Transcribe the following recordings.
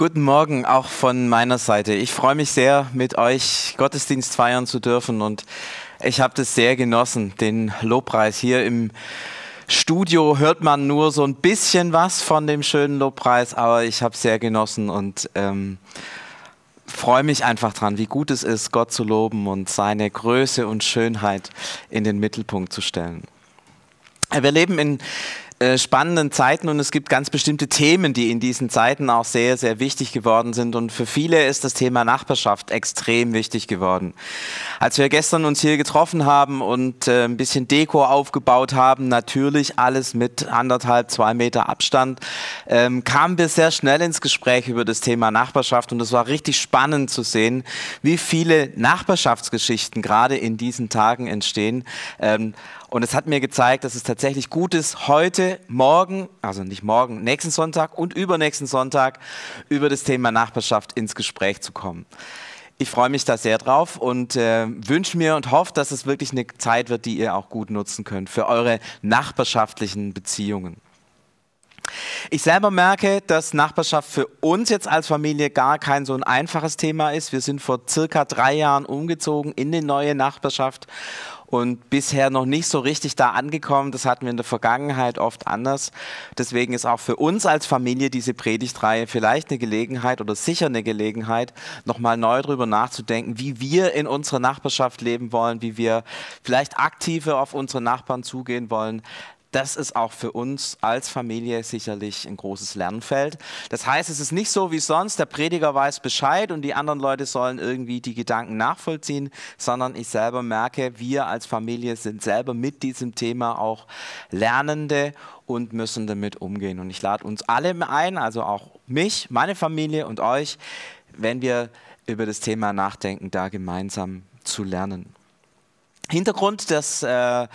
Guten Morgen auch von meiner Seite. Ich freue mich sehr, mit euch Gottesdienst feiern zu dürfen und ich habe das sehr genossen, den Lobpreis hier im Studio hört man nur so ein bisschen was von dem schönen Lobpreis, aber ich habe sehr genossen und ähm, freue mich einfach dran, wie gut es ist, Gott zu loben und seine Größe und Schönheit in den Mittelpunkt zu stellen. Wir leben in äh, spannenden Zeiten und es gibt ganz bestimmte Themen, die in diesen Zeiten auch sehr, sehr wichtig geworden sind. Und für viele ist das Thema Nachbarschaft extrem wichtig geworden. Als wir gestern uns hier getroffen haben und äh, ein bisschen Deko aufgebaut haben, natürlich alles mit anderthalb, zwei Meter Abstand, ähm, kamen wir sehr schnell ins Gespräch über das Thema Nachbarschaft und es war richtig spannend zu sehen, wie viele Nachbarschaftsgeschichten gerade in diesen Tagen entstehen. Ähm, und es hat mir gezeigt, dass es tatsächlich gut ist, heute, morgen, also nicht morgen, nächsten Sonntag und übernächsten Sonntag über das Thema Nachbarschaft ins Gespräch zu kommen. Ich freue mich da sehr drauf und äh, wünsche mir und hoffe, dass es wirklich eine Zeit wird, die ihr auch gut nutzen könnt für eure nachbarschaftlichen Beziehungen. Ich selber merke, dass Nachbarschaft für uns jetzt als Familie gar kein so ein einfaches Thema ist. Wir sind vor circa drei Jahren umgezogen in die neue Nachbarschaft und bisher noch nicht so richtig da angekommen. Das hatten wir in der Vergangenheit oft anders. Deswegen ist auch für uns als Familie diese Predigtreihe vielleicht eine Gelegenheit oder sicher eine Gelegenheit, nochmal neu darüber nachzudenken, wie wir in unserer Nachbarschaft leben wollen, wie wir vielleicht aktiver auf unsere Nachbarn zugehen wollen, das ist auch für uns als Familie sicherlich ein großes Lernfeld. Das heißt, es ist nicht so wie sonst, der Prediger weiß Bescheid und die anderen Leute sollen irgendwie die Gedanken nachvollziehen, sondern ich selber merke, wir als Familie sind selber mit diesem Thema auch Lernende und müssen damit umgehen. Und ich lade uns alle ein, also auch mich, meine Familie und euch, wenn wir über das Thema nachdenken, da gemeinsam zu lernen. Hintergrund des, äh,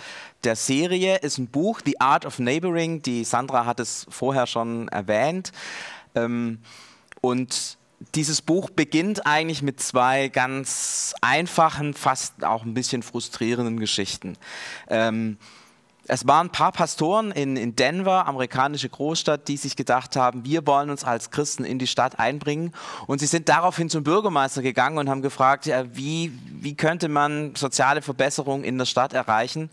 der Serie ist ein Buch, The Art of Neighboring. Die Sandra hat es vorher schon erwähnt. Ähm, und dieses Buch beginnt eigentlich mit zwei ganz einfachen, fast auch ein bisschen frustrierenden Geschichten. Ähm, es waren ein paar Pastoren in, in Denver, amerikanische Großstadt, die sich gedacht haben, wir wollen uns als Christen in die Stadt einbringen. Und sie sind daraufhin zum Bürgermeister gegangen und haben gefragt, ja, wie, wie könnte man soziale Verbesserungen in der Stadt erreichen?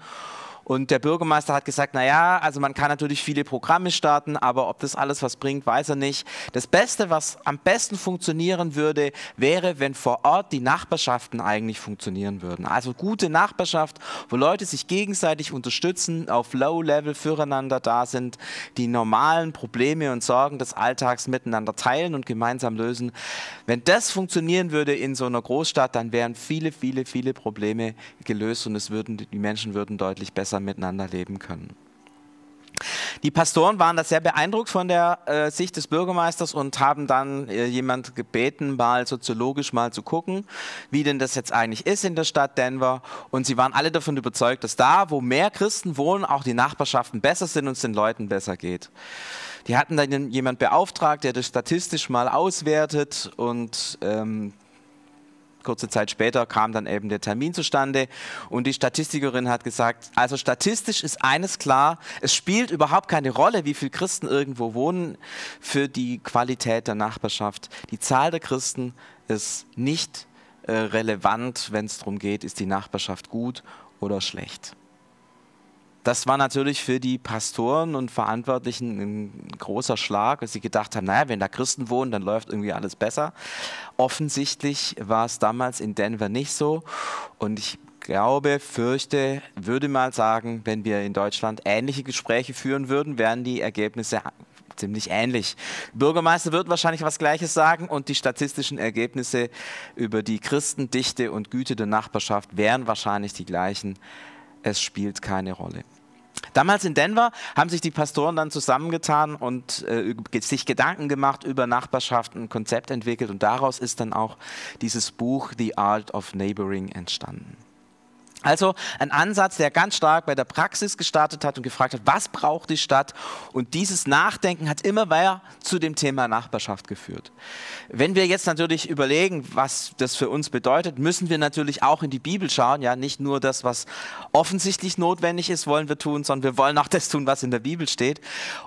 Und der Bürgermeister hat gesagt, naja, also man kann natürlich viele Programme starten, aber ob das alles was bringt, weiß er nicht. Das Beste, was am besten funktionieren würde, wäre, wenn vor Ort die Nachbarschaften eigentlich funktionieren würden. Also gute Nachbarschaft, wo Leute sich gegenseitig unterstützen, auf Low-Level füreinander da sind, die normalen Probleme und Sorgen des Alltags miteinander teilen und gemeinsam lösen. Wenn das funktionieren würde in so einer Großstadt, dann wären viele, viele, viele Probleme gelöst und es würden, die Menschen würden deutlich besser besser miteinander leben können. Die Pastoren waren da sehr beeindruckt von der äh, Sicht des Bürgermeisters und haben dann äh, jemand gebeten, mal soziologisch mal zu gucken, wie denn das jetzt eigentlich ist in der Stadt Denver. Und sie waren alle davon überzeugt, dass da, wo mehr Christen wohnen, auch die Nachbarschaften besser sind und es den Leuten besser geht. Die hatten dann jemand beauftragt, der das statistisch mal auswertet und ähm, kurze Zeit später kam dann eben der Termin zustande und die Statistikerin hat gesagt, also statistisch ist eines klar, es spielt überhaupt keine Rolle, wie viele Christen irgendwo wohnen für die Qualität der Nachbarschaft. Die Zahl der Christen ist nicht äh, relevant, wenn es darum geht, ist die Nachbarschaft gut oder schlecht. Das war natürlich für die Pastoren und Verantwortlichen ein großer Schlag, dass sie gedacht haben, naja, wenn da Christen wohnen, dann läuft irgendwie alles besser. Offensichtlich war es damals in Denver nicht so. Und ich glaube, fürchte, würde mal sagen, wenn wir in Deutschland ähnliche Gespräche führen würden, wären die Ergebnisse ziemlich ähnlich. Bürgermeister wird wahrscheinlich was Gleiches sagen und die statistischen Ergebnisse über die Christendichte und Güte der Nachbarschaft wären wahrscheinlich die gleichen. Es spielt keine Rolle. Damals in Denver haben sich die Pastoren dann zusammengetan und äh, sich Gedanken gemacht über Nachbarschaft, ein Konzept entwickelt und daraus ist dann auch dieses Buch The Art of Neighboring entstanden. Also ein Ansatz, der ganz stark bei der Praxis gestartet hat und gefragt hat, was braucht die Stadt? Und dieses Nachdenken hat immer mehr zu dem Thema Nachbarschaft geführt. Wenn wir jetzt natürlich überlegen, was das für uns bedeutet, müssen wir natürlich auch in die Bibel schauen. Ja, nicht nur das, was offensichtlich notwendig ist, wollen wir tun, sondern wir wollen auch das tun, was in der Bibel steht.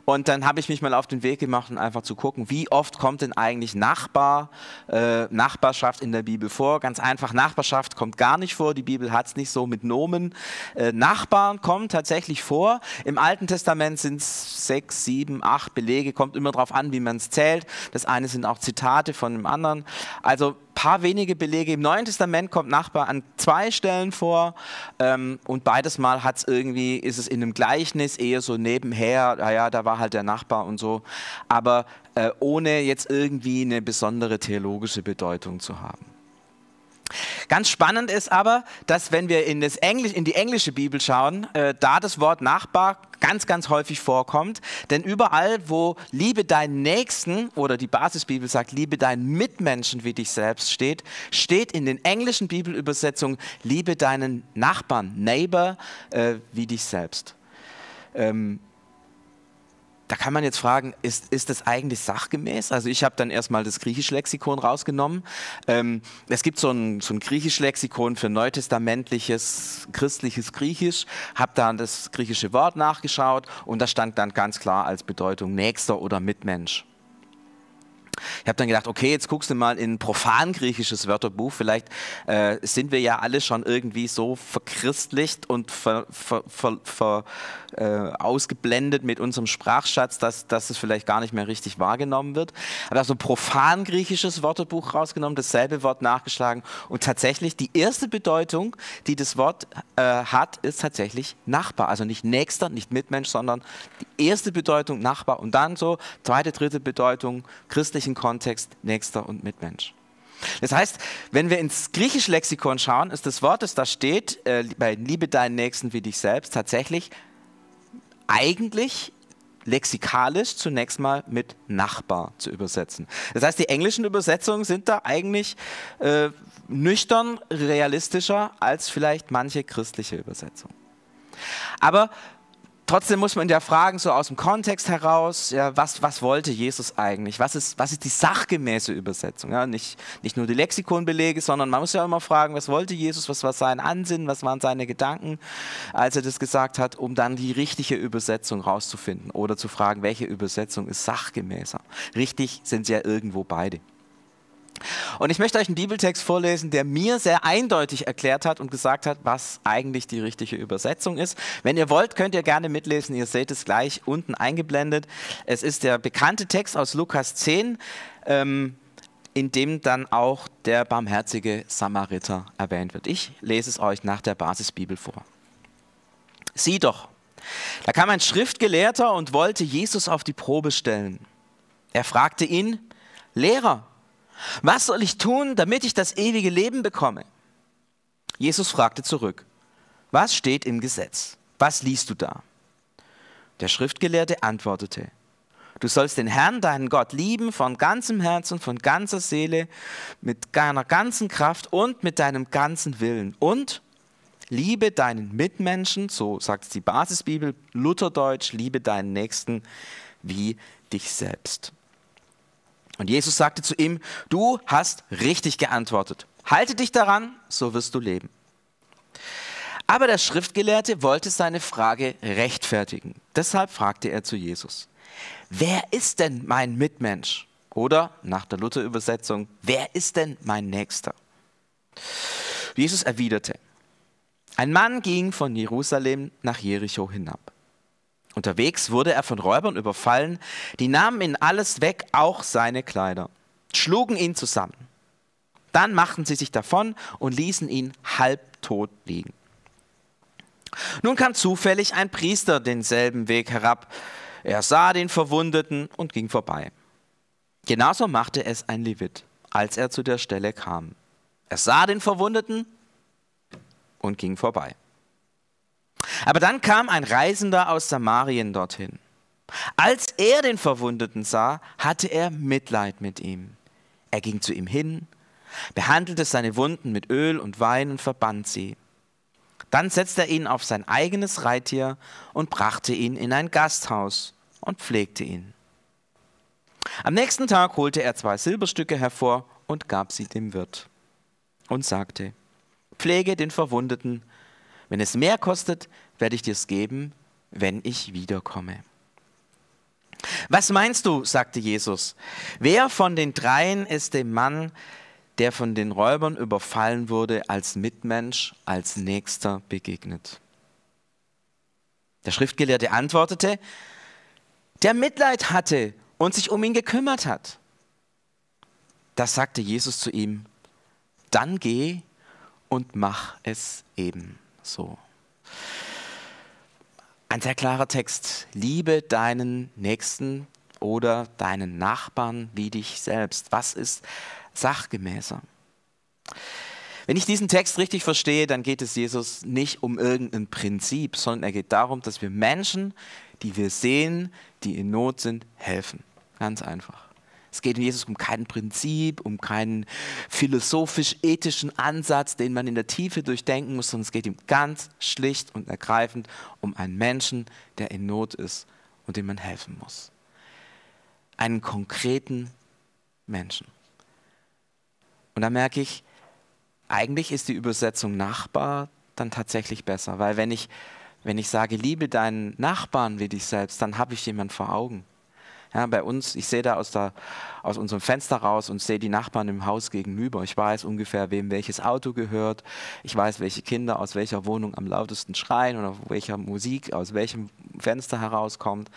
Und dann habe ich mich mal auf den Weg gemacht, um einfach zu gucken, wie oft kommt denn eigentlich Nachbar, äh, Nachbarschaft in der Bibel vor? Ganz einfach, Nachbarschaft kommt gar nicht vor. Die Bibel hat es nicht so mit Nomen. Äh, Nachbarn kommen tatsächlich vor. Im Alten Testament sind es sechs, sieben, acht Belege, kommt immer darauf an, wie man es zählt. Das eine sind auch Zitate von dem anderen. Also paar wenige Belege. Im Neuen Testament kommt Nachbar an zwei Stellen vor ähm, und beides Mal hat es irgendwie, ist es in einem Gleichnis eher so nebenher, naja, da war halt der Nachbar und so, aber äh, ohne jetzt irgendwie eine besondere theologische Bedeutung zu haben. Ganz spannend ist aber, dass wenn wir in, Englisch, in die englische Bibel schauen, äh, da das Wort Nachbar ganz, ganz häufig vorkommt. Denn überall, wo Liebe deinen Nächsten oder die Basisbibel sagt, Liebe deinen Mitmenschen wie dich selbst steht, steht in den englischen Bibelübersetzungen, Liebe deinen Nachbarn, Neighbor äh, wie dich selbst. Ähm, da kann man jetzt fragen, ist, ist das eigentlich sachgemäß? Also ich habe dann erstmal das griechische Lexikon rausgenommen. Ähm, es gibt so ein, so ein griechisches Lexikon für neutestamentliches, christliches Griechisch, habe dann das griechische Wort nachgeschaut und da stand dann ganz klar als Bedeutung Nächster oder Mitmensch. Ich habe dann gedacht, okay, jetzt guckst du mal in profan griechisches Wörterbuch. Vielleicht äh, sind wir ja alle schon irgendwie so verchristlicht und ver, ver, ver, äh, ausgeblendet mit unserem Sprachschatz, dass, dass es vielleicht gar nicht mehr richtig wahrgenommen wird. Habe also profan griechisches Wörterbuch rausgenommen, dasselbe Wort nachgeschlagen und tatsächlich die erste Bedeutung, die das Wort äh, hat, ist tatsächlich Nachbar. Also nicht Nächster, nicht Mitmensch, sondern die erste Bedeutung Nachbar und dann so zweite, dritte Bedeutung christlich christlichen Kontext Nächster und Mitmensch. Das heißt, wenn wir ins griechische Lexikon schauen, ist das Wort, das da steht, äh, bei Liebe deinen Nächsten wie dich selbst, tatsächlich eigentlich lexikalisch zunächst mal mit Nachbar zu übersetzen. Das heißt, die englischen Übersetzungen sind da eigentlich äh, nüchtern realistischer als vielleicht manche christliche Übersetzung. Aber Trotzdem muss man ja fragen, so aus dem Kontext heraus, ja, was, was wollte Jesus eigentlich? Was ist, was ist die sachgemäße Übersetzung? Ja, nicht, nicht nur die Lexikonbelege, sondern man muss ja immer fragen, was wollte Jesus, was war sein Ansinnen, was waren seine Gedanken, als er das gesagt hat, um dann die richtige Übersetzung rauszufinden oder zu fragen, welche Übersetzung ist sachgemäßer. Richtig sind sie ja irgendwo beide. Und ich möchte euch einen Bibeltext vorlesen, der mir sehr eindeutig erklärt hat und gesagt hat, was eigentlich die richtige Übersetzung ist. Wenn ihr wollt, könnt ihr gerne mitlesen. Ihr seht es gleich unten eingeblendet. Es ist der bekannte Text aus Lukas 10, ähm, in dem dann auch der barmherzige Samariter erwähnt wird. Ich lese es euch nach der Basisbibel vor. Sieh doch, da kam ein Schriftgelehrter und wollte Jesus auf die Probe stellen. Er fragte ihn, Lehrer, was soll ich tun, damit ich das ewige Leben bekomme? Jesus fragte zurück, was steht im Gesetz? Was liest du da? Der Schriftgelehrte antwortete, du sollst den Herrn, deinen Gott, lieben von ganzem Herzen, von ganzer Seele, mit deiner ganzen Kraft und mit deinem ganzen Willen. Und liebe deinen Mitmenschen, so sagt die Basisbibel, Lutherdeutsch, liebe deinen Nächsten wie dich selbst. Und Jesus sagte zu ihm, du hast richtig geantwortet. Halte dich daran, so wirst du leben. Aber der Schriftgelehrte wollte seine Frage rechtfertigen. Deshalb fragte er zu Jesus, wer ist denn mein Mitmensch? Oder nach der Luther-Übersetzung, wer ist denn mein Nächster? Jesus erwiderte, ein Mann ging von Jerusalem nach Jericho hinab. Unterwegs wurde er von Räubern überfallen, die nahmen ihn alles weg, auch seine Kleider, schlugen ihn zusammen. Dann machten sie sich davon und ließen ihn halbtot liegen. Nun kam zufällig ein Priester denselben Weg herab. Er sah den Verwundeten und ging vorbei. Genauso machte es ein Levit, als er zu der Stelle kam. Er sah den Verwundeten und ging vorbei. Aber dann kam ein Reisender aus Samarien dorthin. Als er den Verwundeten sah, hatte er Mitleid mit ihm. Er ging zu ihm hin, behandelte seine Wunden mit Öl und Wein und verband sie. Dann setzte er ihn auf sein eigenes Reittier und brachte ihn in ein Gasthaus und pflegte ihn. Am nächsten Tag holte er zwei Silberstücke hervor und gab sie dem Wirt und sagte, Pflege den Verwundeten, wenn es mehr kostet, werde ich dir's geben, wenn ich wiederkomme. Was meinst du, sagte Jesus, wer von den dreien ist dem Mann, der von den Räubern überfallen wurde, als Mitmensch, als Nächster begegnet? Der Schriftgelehrte antwortete, der Mitleid hatte und sich um ihn gekümmert hat. Da sagte Jesus zu ihm, dann geh und mach es eben so. Ein sehr klarer Text. Liebe deinen Nächsten oder deinen Nachbarn wie dich selbst. Was ist sachgemäßer? Wenn ich diesen Text richtig verstehe, dann geht es Jesus nicht um irgendein Prinzip, sondern er geht darum, dass wir Menschen, die wir sehen, die in Not sind, helfen. Ganz einfach. Es geht in Jesus um kein Prinzip, um keinen philosophisch-ethischen Ansatz, den man in der Tiefe durchdenken muss, sondern es geht ihm ganz schlicht und ergreifend um einen Menschen, der in Not ist und dem man helfen muss. Einen konkreten Menschen. Und da merke ich, eigentlich ist die Übersetzung Nachbar dann tatsächlich besser, weil wenn ich, wenn ich sage, liebe deinen Nachbarn wie dich selbst, dann habe ich jemanden vor Augen. Ja, bei uns, ich sehe da aus, der, aus unserem Fenster raus und sehe die Nachbarn im Haus gegenüber. Ich weiß ungefähr, wem welches Auto gehört. Ich weiß, welche Kinder aus welcher Wohnung am lautesten schreien oder welcher Musik aus welchem Fenster herauskommt.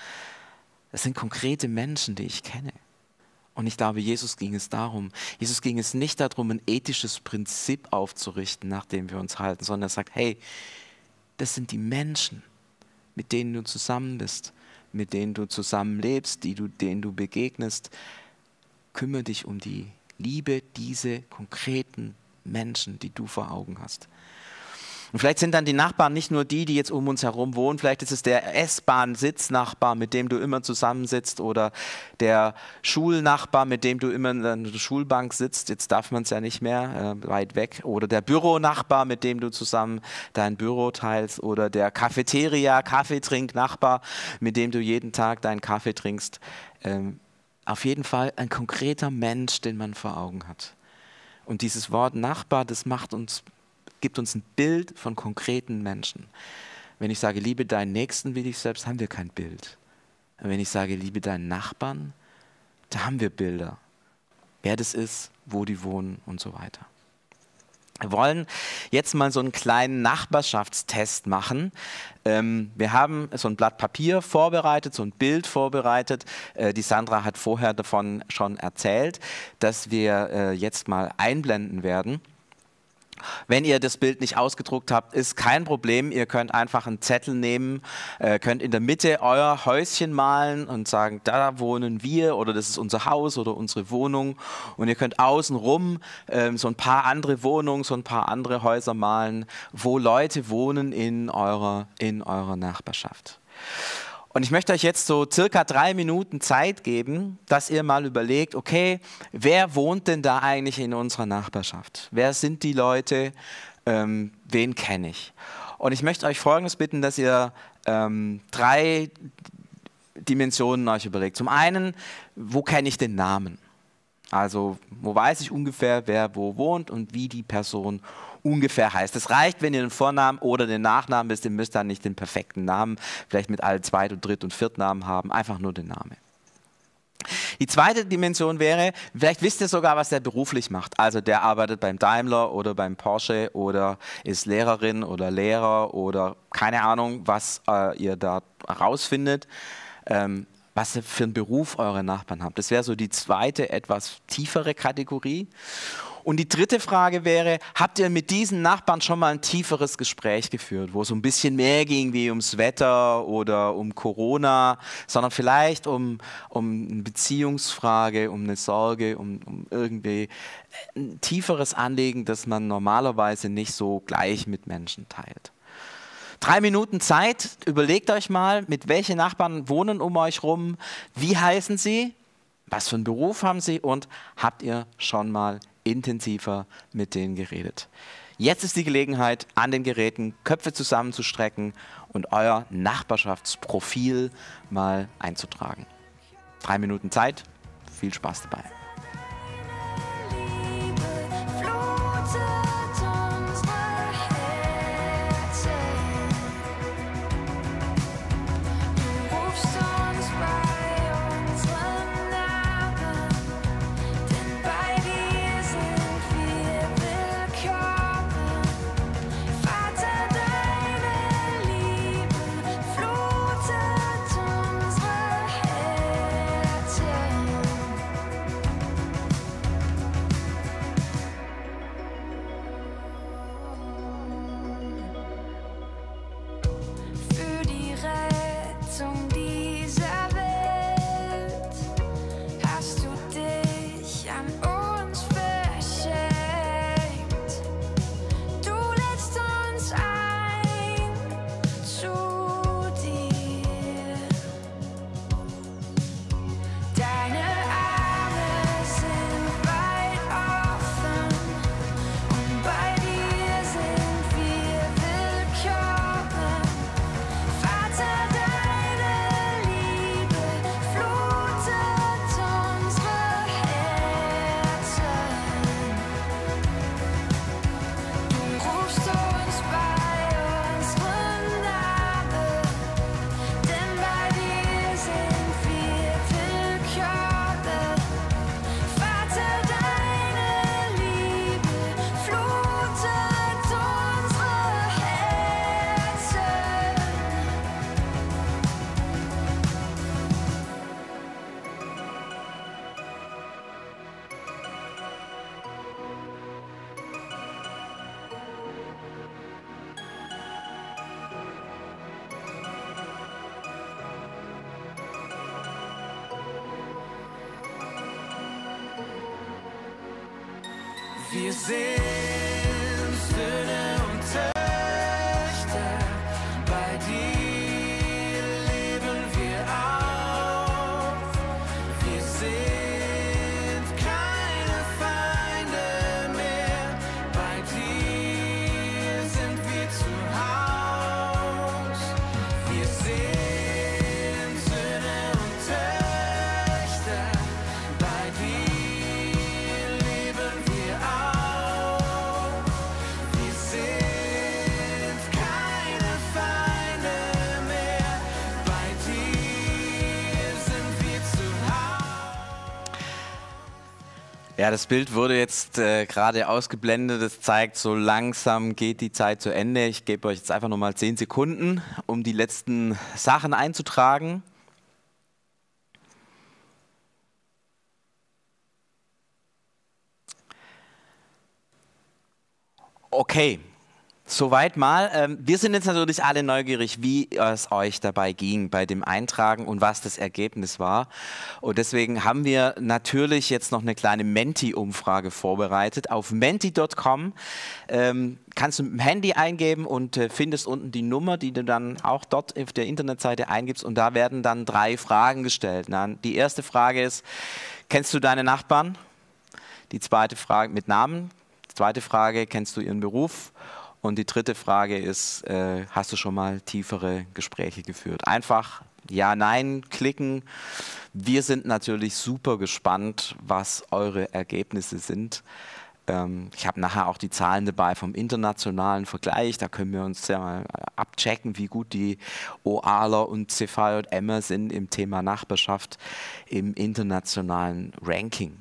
Das sind konkrete Menschen, die ich kenne. Und ich glaube, Jesus ging es darum. Jesus ging es nicht darum, ein ethisches Prinzip aufzurichten, nach dem wir uns halten, sondern er sagt, hey, das sind die Menschen, mit denen du zusammen bist mit denen du zusammenlebst, die du, denen du begegnest. Kümmere dich um die Liebe diese konkreten Menschen, die du vor Augen hast. Und vielleicht sind dann die Nachbarn nicht nur die, die jetzt um uns herum wohnen, vielleicht ist es der S-Bahn-Sitznachbar, mit dem du immer zusammensitzt oder der Schulnachbar, mit dem du immer in der Schulbank sitzt, jetzt darf man es ja nicht mehr, äh, weit weg, oder der Büronachbar, mit dem du zusammen dein Büro teilst oder der Cafeteria, Kaffeetrinknachbar, mit dem du jeden Tag deinen Kaffee trinkst. Ähm, auf jeden Fall ein konkreter Mensch, den man vor Augen hat. Und dieses Wort Nachbar, das macht uns gibt uns ein Bild von konkreten Menschen. Wenn ich sage, liebe deinen Nächsten wie dich selbst, haben wir kein Bild. Wenn ich sage, liebe deinen Nachbarn, da haben wir Bilder. Wer das ist, wo die wohnen und so weiter. Wir wollen jetzt mal so einen kleinen Nachbarschaftstest machen. Ähm, wir haben so ein Blatt Papier vorbereitet, so ein Bild vorbereitet. Äh, die Sandra hat vorher davon schon erzählt, dass wir äh, jetzt mal einblenden werden. Wenn ihr das Bild nicht ausgedruckt habt, ist kein Problem. Ihr könnt einfach einen Zettel nehmen, äh, könnt in der Mitte euer Häuschen malen und sagen, da wohnen wir oder das ist unser Haus oder unsere Wohnung. Und ihr könnt außenrum äh, so ein paar andere Wohnungen, so ein paar andere Häuser malen, wo Leute wohnen in eurer, in eurer Nachbarschaft. Und ich möchte euch jetzt so circa drei Minuten Zeit geben, dass ihr mal überlegt, okay, wer wohnt denn da eigentlich in unserer Nachbarschaft? Wer sind die Leute? Ähm, wen kenne ich? Und ich möchte euch Folgendes bitten, dass ihr ähm, drei Dimensionen euch überlegt. Zum einen, wo kenne ich den Namen? Also, wo weiß ich ungefähr, wer wo wohnt und wie die Person ungefähr heißt. Es reicht, wenn ihr den Vornamen oder den Nachnamen wisst. Ihr müsst dann nicht den perfekten Namen, vielleicht mit allen Zweit- und Dritt- und Viertnamen haben, einfach nur den Namen. Die zweite Dimension wäre, vielleicht wisst ihr sogar, was der beruflich macht. Also der arbeitet beim Daimler oder beim Porsche oder ist Lehrerin oder Lehrer oder keine Ahnung, was äh, ihr da rausfindet, ähm, was für einen Beruf eure Nachbarn habt. Das wäre so die zweite, etwas tiefere Kategorie. Und die dritte Frage wäre, habt ihr mit diesen Nachbarn schon mal ein tieferes Gespräch geführt, wo es ein bisschen mehr ging wie ums Wetter oder um Corona, sondern vielleicht um, um eine Beziehungsfrage, um eine Sorge, um, um irgendwie ein tieferes Anliegen, das man normalerweise nicht so gleich mit Menschen teilt. Drei Minuten Zeit, überlegt euch mal, mit welchen Nachbarn wohnen um euch rum, wie heißen sie, was für einen Beruf haben sie? Und habt ihr schon mal intensiver mit denen geredet. Jetzt ist die Gelegenheit, an den Geräten Köpfe zusammenzustrecken und euer Nachbarschaftsprofil mal einzutragen. Drei Minuten Zeit. Viel Spaß dabei. Wir Ja, das Bild wurde jetzt äh, gerade ausgeblendet. Das zeigt, so langsam geht die Zeit zu Ende. Ich gebe euch jetzt einfach nochmal 10 Sekunden, um die letzten Sachen einzutragen. Okay, soweit mal. Ähm, wir sind jetzt natürlich alle neugierig, wie es euch dabei ging bei dem Eintragen und was das Ergebnis war. Und deswegen haben wir natürlich jetzt noch eine kleine Menti-Umfrage vorbereitet. Auf menti.com ähm, kannst du mit dem Handy eingeben und äh, findest unten die Nummer, die du dann auch dort auf der Internetseite eingibst. Und da werden dann drei Fragen gestellt. Die erste Frage ist, kennst du deine Nachbarn? Die zweite Frage mit Namen. Die zweite Frage, kennst du ihren Beruf? Und die dritte Frage ist, äh, hast du schon mal tiefere Gespräche geführt? Einfach ja, nein klicken. Wir sind natürlich super gespannt, was eure Ergebnisse sind. Ähm, ich habe nachher auch die Zahlen dabei vom internationalen Vergleich. Da können wir uns ja mal abchecken, wie gut die OAler und CVJMer sind im Thema Nachbarschaft im internationalen Ranking.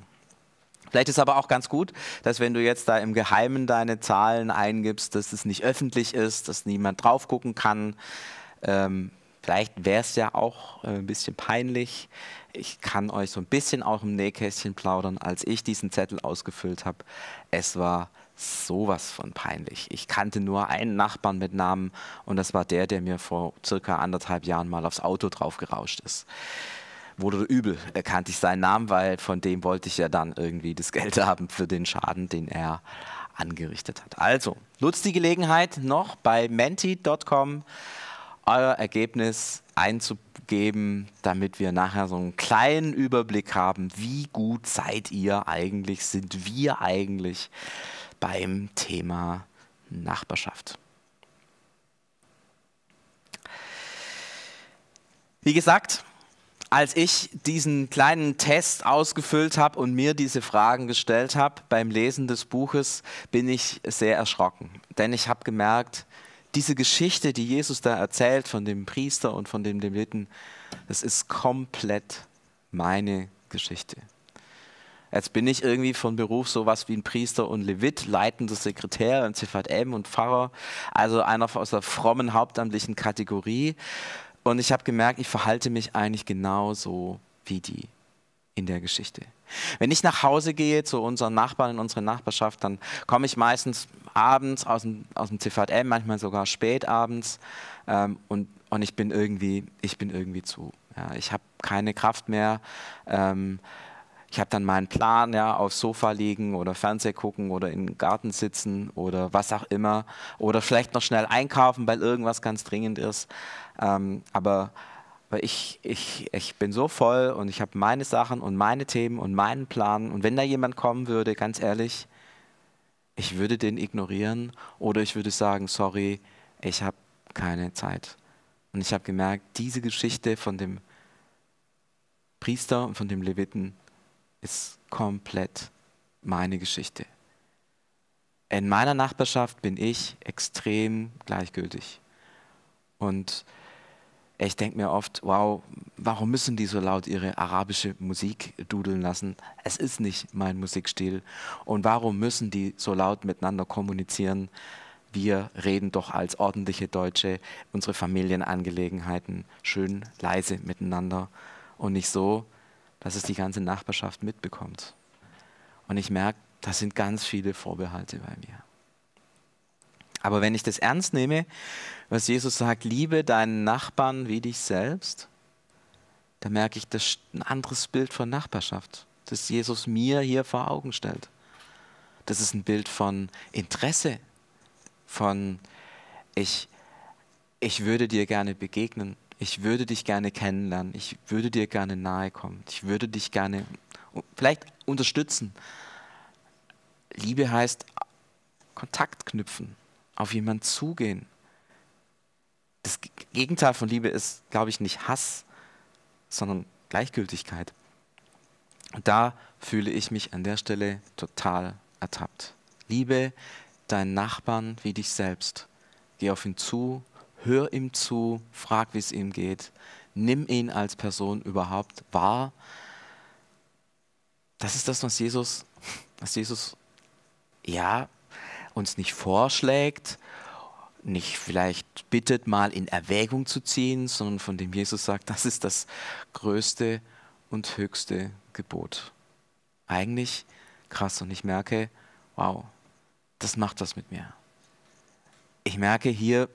Vielleicht ist aber auch ganz gut, dass wenn du jetzt da im Geheimen deine Zahlen eingibst, dass es nicht öffentlich ist, dass niemand drauf gucken kann. Ähm, vielleicht wäre es ja auch äh, ein bisschen peinlich. Ich kann euch so ein bisschen auch im Nähkästchen plaudern, als ich diesen Zettel ausgefüllt habe. Es war sowas von peinlich. Ich kannte nur einen Nachbarn mit Namen und das war der, der mir vor circa anderthalb Jahren mal aufs Auto drauf gerauscht ist wurde übel, erkannte ich seinen Namen, weil von dem wollte ich ja dann irgendwie das Geld haben für den Schaden, den er angerichtet hat. Also, nutzt die Gelegenheit noch bei menti.com euer Ergebnis einzugeben, damit wir nachher so einen kleinen Überblick haben, wie gut seid ihr eigentlich, sind wir eigentlich beim Thema Nachbarschaft. Wie gesagt, als ich diesen kleinen Test ausgefüllt habe und mir diese Fragen gestellt habe beim Lesen des Buches, bin ich sehr erschrocken. Denn ich habe gemerkt, diese Geschichte, die Jesus da erzählt von dem Priester und von dem Leviten, das ist komplett meine Geschichte. Jetzt bin ich irgendwie von Beruf sowas wie ein Priester und Levit, leitender Sekretär im CVM und Pfarrer, also einer aus der frommen hauptamtlichen Kategorie. Und ich habe gemerkt, ich verhalte mich eigentlich genauso wie die in der Geschichte. Wenn ich nach Hause gehe zu unseren Nachbarn in unsere Nachbarschaft, dann komme ich meistens abends aus dem, aus dem CVM, manchmal sogar spät abends ähm, und, und ich bin irgendwie, ich bin irgendwie zu. Ja, ich habe keine Kraft mehr. Ähm, ich habe dann meinen Plan, ja, aufs Sofa liegen oder Fernseh gucken oder im Garten sitzen oder was auch immer. Oder vielleicht noch schnell einkaufen, weil irgendwas ganz dringend ist. Ähm, aber weil ich, ich, ich bin so voll und ich habe meine Sachen und meine Themen und meinen Plan. Und wenn da jemand kommen würde, ganz ehrlich, ich würde den ignorieren oder ich würde sagen, sorry, ich habe keine Zeit. Und ich habe gemerkt, diese Geschichte von dem Priester und von dem Leviten ist komplett meine Geschichte. In meiner Nachbarschaft bin ich extrem gleichgültig. Und ich denke mir oft, wow, warum müssen die so laut ihre arabische Musik dudeln lassen? Es ist nicht mein Musikstil. Und warum müssen die so laut miteinander kommunizieren? Wir reden doch als ordentliche Deutsche unsere Familienangelegenheiten schön leise miteinander und nicht so, dass es die ganze Nachbarschaft mitbekommt. Und ich merke, da sind ganz viele Vorbehalte bei mir. Aber wenn ich das ernst nehme, was Jesus sagt, liebe deinen Nachbarn wie dich selbst, dann merke ich, das ist ein anderes Bild von Nachbarschaft, das Jesus mir hier vor Augen stellt. Das ist ein Bild von Interesse, von ich, ich würde dir gerne begegnen, ich würde dich gerne kennenlernen, ich würde dir gerne nahe kommen, ich würde dich gerne vielleicht unterstützen. Liebe heißt Kontakt knüpfen, auf jemanden zugehen. Das Gegenteil von Liebe ist, glaube ich, nicht Hass, sondern Gleichgültigkeit. Und da fühle ich mich an der Stelle total ertappt. Liebe deinen Nachbarn wie dich selbst. Geh auf ihn zu, hör ihm zu, frag, wie es ihm geht, nimm ihn als Person überhaupt wahr. Das ist das, was Jesus, was Jesus ja uns nicht vorschlägt, nicht vielleicht bittet, mal in Erwägung zu ziehen, sondern von dem Jesus sagt, das ist das größte und höchste Gebot. Eigentlich krass und ich merke, wow, das macht was mit mir. Ich merke hier,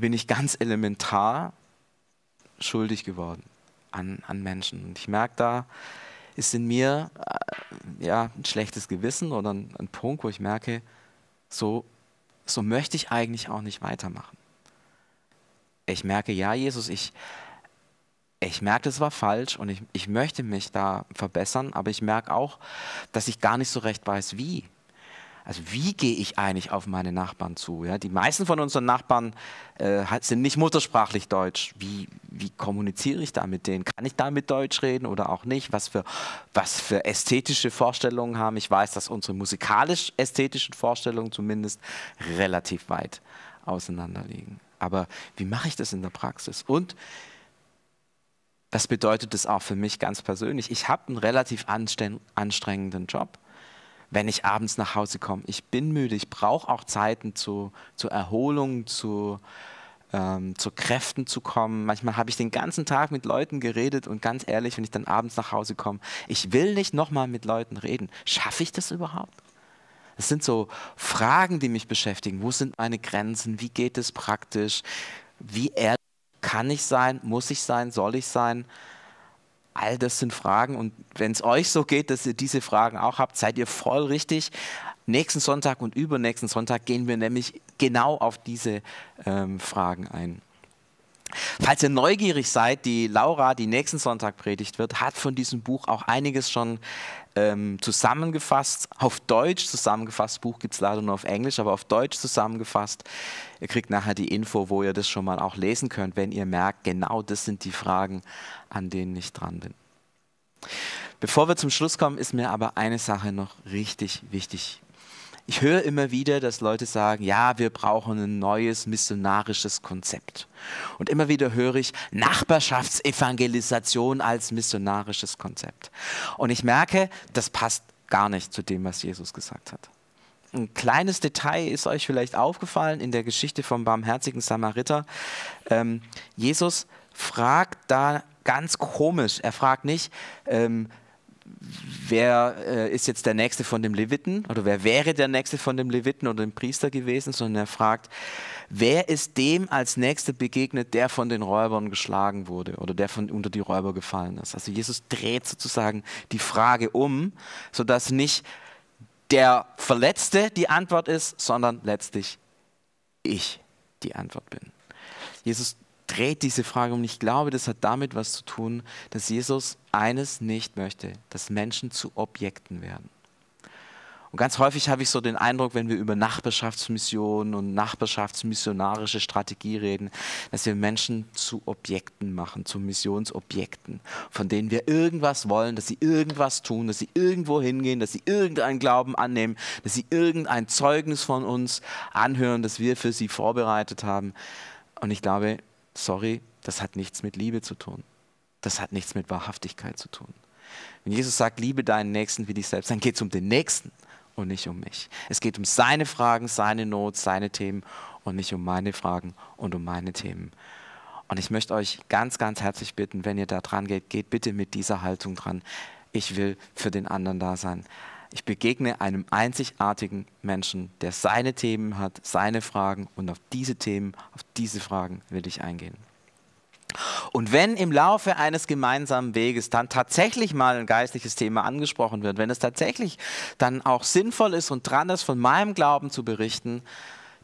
bin ich ganz elementar schuldig geworden an, an Menschen. Und ich merke da, ist in mir äh, ja, ein schlechtes Gewissen oder ein, ein Punkt, wo ich merke, so, so möchte ich eigentlich auch nicht weitermachen. Ich merke, ja, Jesus, ich, ich merke, das war falsch und ich, ich möchte mich da verbessern, aber ich merke auch, dass ich gar nicht so recht weiß, wie. Also wie gehe ich eigentlich auf meine Nachbarn zu? Ja? Die meisten von unseren Nachbarn äh, sind nicht muttersprachlich Deutsch. Wie, wie kommuniziere ich da mit denen? Kann ich da mit Deutsch reden oder auch nicht? Was für, was für ästhetische Vorstellungen haben? Ich weiß, dass unsere musikalisch-ästhetischen Vorstellungen zumindest relativ weit auseinander liegen. Aber wie mache ich das in der Praxis? Und das bedeutet es auch für mich ganz persönlich. Ich habe einen relativ anstrengenden Job wenn ich abends nach Hause komme. Ich bin müde, ich brauche auch Zeiten zu, zur Erholung, zu, ähm, zu Kräften zu kommen. Manchmal habe ich den ganzen Tag mit Leuten geredet und ganz ehrlich, wenn ich dann abends nach Hause komme, ich will nicht nochmal mit Leuten reden. Schaffe ich das überhaupt? Das sind so Fragen, die mich beschäftigen. Wo sind meine Grenzen? Wie geht es praktisch? Wie ehrlich kann ich sein? Muss ich sein? Soll ich sein? All das sind Fragen und wenn es euch so geht, dass ihr diese Fragen auch habt, seid ihr voll richtig. Nächsten Sonntag und übernächsten Sonntag gehen wir nämlich genau auf diese ähm, Fragen ein. Falls ihr neugierig seid, die Laura, die nächsten Sonntag predigt wird, hat von diesem Buch auch einiges schon ähm, zusammengefasst, auf Deutsch zusammengefasst. Das Buch gibt es leider nur auf Englisch, aber auf Deutsch zusammengefasst. Ihr kriegt nachher die Info, wo ihr das schon mal auch lesen könnt, wenn ihr merkt, genau das sind die Fragen, an denen ich dran bin. Bevor wir zum Schluss kommen, ist mir aber eine Sache noch richtig wichtig ich höre immer wieder, dass Leute sagen, ja, wir brauchen ein neues missionarisches Konzept. Und immer wieder höre ich Nachbarschaftsevangelisation als missionarisches Konzept. Und ich merke, das passt gar nicht zu dem, was Jesus gesagt hat. Ein kleines Detail ist euch vielleicht aufgefallen in der Geschichte vom barmherzigen Samariter. Ähm, Jesus fragt da ganz komisch. Er fragt nicht, ähm, wer äh, ist jetzt der Nächste von dem Leviten oder wer wäre der Nächste von dem Leviten oder dem Priester gewesen, sondern er fragt, wer ist dem als Nächster begegnet, der von den Räubern geschlagen wurde oder der von unter die Räuber gefallen ist. Also Jesus dreht sozusagen die Frage um, sodass nicht der Verletzte die Antwort ist, sondern letztlich ich die Antwort bin. Jesus dreht diese Frage um. Ich glaube, das hat damit was zu tun, dass Jesus eines nicht möchte, dass Menschen zu Objekten werden. Und ganz häufig habe ich so den Eindruck, wenn wir über Nachbarschaftsmissionen und nachbarschaftsmissionarische Strategie reden, dass wir Menschen zu Objekten machen, zu Missionsobjekten, von denen wir irgendwas wollen, dass sie irgendwas tun, dass sie irgendwo hingehen, dass sie irgendeinen Glauben annehmen, dass sie irgendein Zeugnis von uns anhören, das wir für sie vorbereitet haben. Und ich glaube, sorry, das hat nichts mit Liebe zu tun. Das hat nichts mit Wahrhaftigkeit zu tun. Wenn Jesus sagt, liebe deinen Nächsten wie dich selbst, dann geht es um den Nächsten und nicht um mich. Es geht um seine Fragen, seine Not, seine Themen und nicht um meine Fragen und um meine Themen. Und ich möchte euch ganz, ganz herzlich bitten, wenn ihr da dran geht, geht bitte mit dieser Haltung dran. Ich will für den anderen da sein. Ich begegne einem einzigartigen Menschen, der seine Themen hat, seine Fragen und auf diese Themen, auf diese Fragen will ich eingehen. Und wenn im Laufe eines gemeinsamen Weges dann tatsächlich mal ein geistliches Thema angesprochen wird, wenn es tatsächlich dann auch sinnvoll ist und dran ist, von meinem Glauben zu berichten,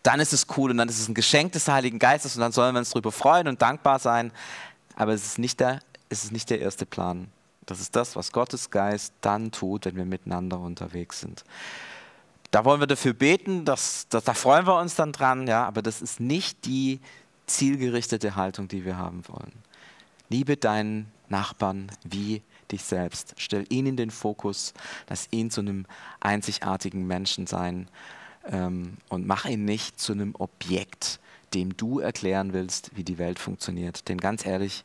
dann ist es cool und dann ist es ein Geschenk des Heiligen Geistes und dann sollen wir uns darüber freuen und dankbar sein. Aber es ist nicht der, es ist nicht der erste Plan. Das ist das, was Gottes Geist dann tut, wenn wir miteinander unterwegs sind. Da wollen wir dafür beten, dass, dass, da freuen wir uns dann dran, ja, aber das ist nicht die zielgerichtete Haltung, die wir haben wollen. Liebe deinen Nachbarn wie dich selbst. Stell ihn in den Fokus, lass ihn zu einem einzigartigen Menschen sein ähm, und mach ihn nicht zu einem Objekt, dem du erklären willst, wie die Welt funktioniert. Denn ganz ehrlich,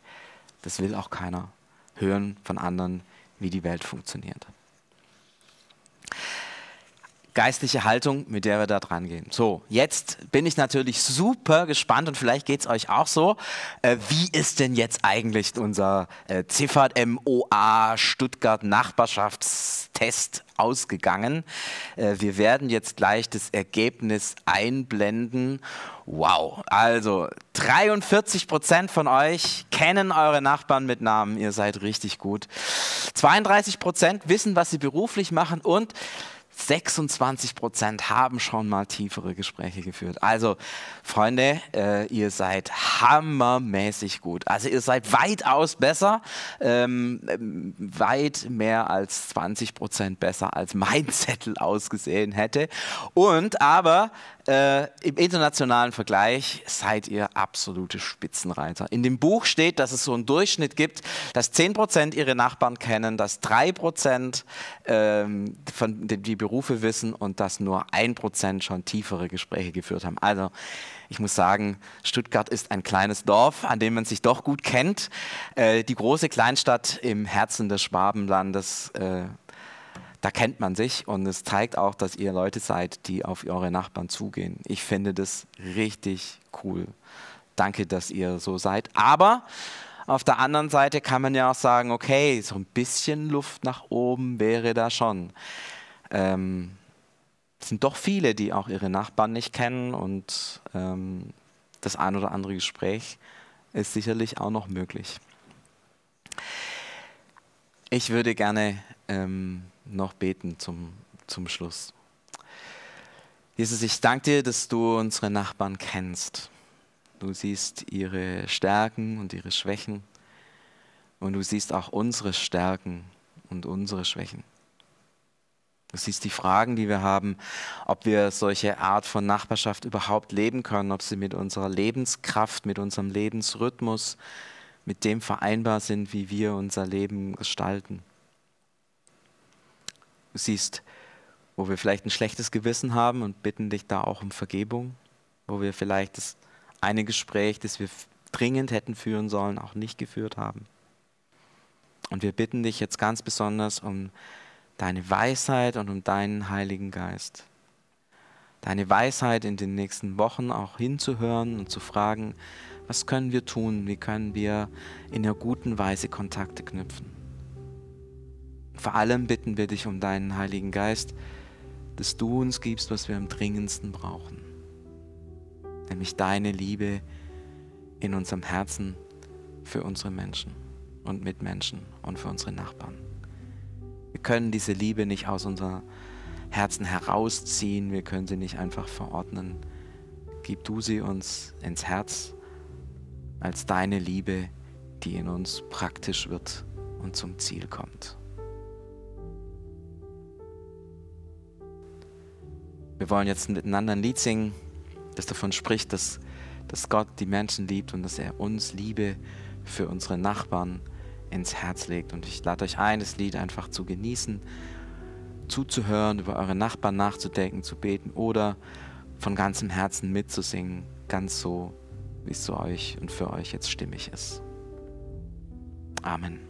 das will auch keiner hören von anderen, wie die Welt funktioniert. Geistliche Haltung, mit der wir da dran gehen. So, jetzt bin ich natürlich super gespannt und vielleicht geht es euch auch so. Äh, wie ist denn jetzt eigentlich unser äh, MOA Stuttgart Nachbarschaftstest ausgegangen? Äh, wir werden jetzt gleich das Ergebnis einblenden Wow, also 43 Prozent von euch kennen eure Nachbarn mit Namen. Ihr seid richtig gut. 32 Prozent wissen, was sie beruflich machen und 26 Prozent haben schon mal tiefere Gespräche geführt. Also, Freunde, äh, ihr seid hammermäßig gut. Also, ihr seid weitaus besser, ähm, weit mehr als 20 Prozent besser, als mein Zettel ausgesehen hätte. Und aber äh, im internationalen Vergleich seid ihr absolute Spitzenreiter. In dem Buch steht, dass es so einen Durchschnitt gibt, dass 10% ihre Nachbarn kennen, dass 3% ähm, von den, die Berufe wissen und dass nur 1% schon tiefere Gespräche geführt haben. Also ich muss sagen, Stuttgart ist ein kleines Dorf, an dem man sich doch gut kennt. Äh, die große Kleinstadt im Herzen des Schwabenlandes. Äh, da kennt man sich und es zeigt auch, dass ihr Leute seid, die auf eure Nachbarn zugehen. Ich finde das richtig cool. Danke, dass ihr so seid. Aber auf der anderen Seite kann man ja auch sagen, okay, so ein bisschen Luft nach oben wäre da schon. Ähm, es sind doch viele, die auch ihre Nachbarn nicht kennen und ähm, das ein oder andere Gespräch ist sicherlich auch noch möglich. Ich würde gerne ähm, noch beten zum, zum Schluss. Jesus, ich danke dir, dass du unsere Nachbarn kennst. Du siehst ihre Stärken und ihre Schwächen. Und du siehst auch unsere Stärken und unsere Schwächen. Du siehst die Fragen, die wir haben, ob wir solche Art von Nachbarschaft überhaupt leben können, ob sie mit unserer Lebenskraft, mit unserem Lebensrhythmus, mit dem vereinbar sind, wie wir unser Leben gestalten. Du siehst, wo wir vielleicht ein schlechtes Gewissen haben und bitten dich da auch um Vergebung, wo wir vielleicht das eine Gespräch, das wir dringend hätten führen sollen, auch nicht geführt haben. Und wir bitten dich jetzt ganz besonders um deine Weisheit und um deinen Heiligen Geist. Deine Weisheit in den nächsten Wochen auch hinzuhören und zu fragen, was können wir tun, wie können wir in einer guten Weise Kontakte knüpfen. Vor allem bitten wir dich um deinen Heiligen Geist, dass du uns gibst, was wir am dringendsten brauchen, nämlich deine Liebe in unserem Herzen für unsere Menschen und Mitmenschen und für unsere Nachbarn. Wir können diese Liebe nicht aus unserem Herzen herausziehen, wir können sie nicht einfach verordnen. Gib du sie uns ins Herz als deine Liebe, die in uns praktisch wird und zum Ziel kommt. Wir wollen jetzt miteinander ein Lied singen, das davon spricht, dass, dass Gott die Menschen liebt und dass er uns Liebe für unsere Nachbarn ins Herz legt. Und ich lade euch ein, das Lied einfach zu genießen, zuzuhören, über eure Nachbarn nachzudenken, zu beten oder von ganzem Herzen mitzusingen, ganz so, wie es zu euch und für euch jetzt stimmig ist. Amen.